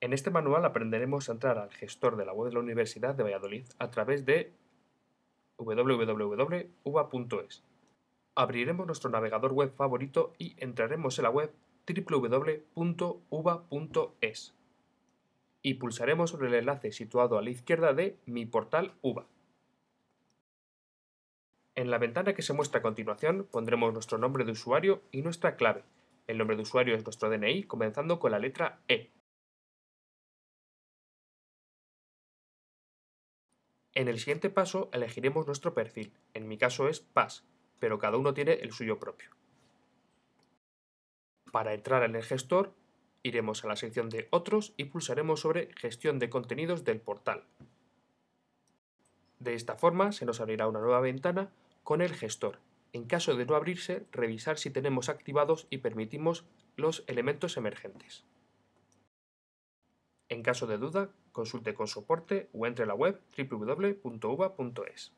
En este manual aprenderemos a entrar al gestor de la web de la Universidad de Valladolid a través de www.uva.es. Abriremos nuestro navegador web favorito y entraremos en la web www.uva.es y pulsaremos sobre el enlace situado a la izquierda de Mi portal UVA. En la ventana que se muestra a continuación pondremos nuestro nombre de usuario y nuestra clave. El nombre de usuario es nuestro DNI comenzando con la letra E. En el siguiente paso elegiremos nuestro perfil, en mi caso es PAS, pero cada uno tiene el suyo propio. Para entrar en el gestor, iremos a la sección de Otros y pulsaremos sobre Gestión de contenidos del portal. De esta forma se nos abrirá una nueva ventana con el gestor. En caso de no abrirse, revisar si tenemos activados y permitimos los elementos emergentes. En caso de duda, consulte con soporte o entre a la web www.uva.es.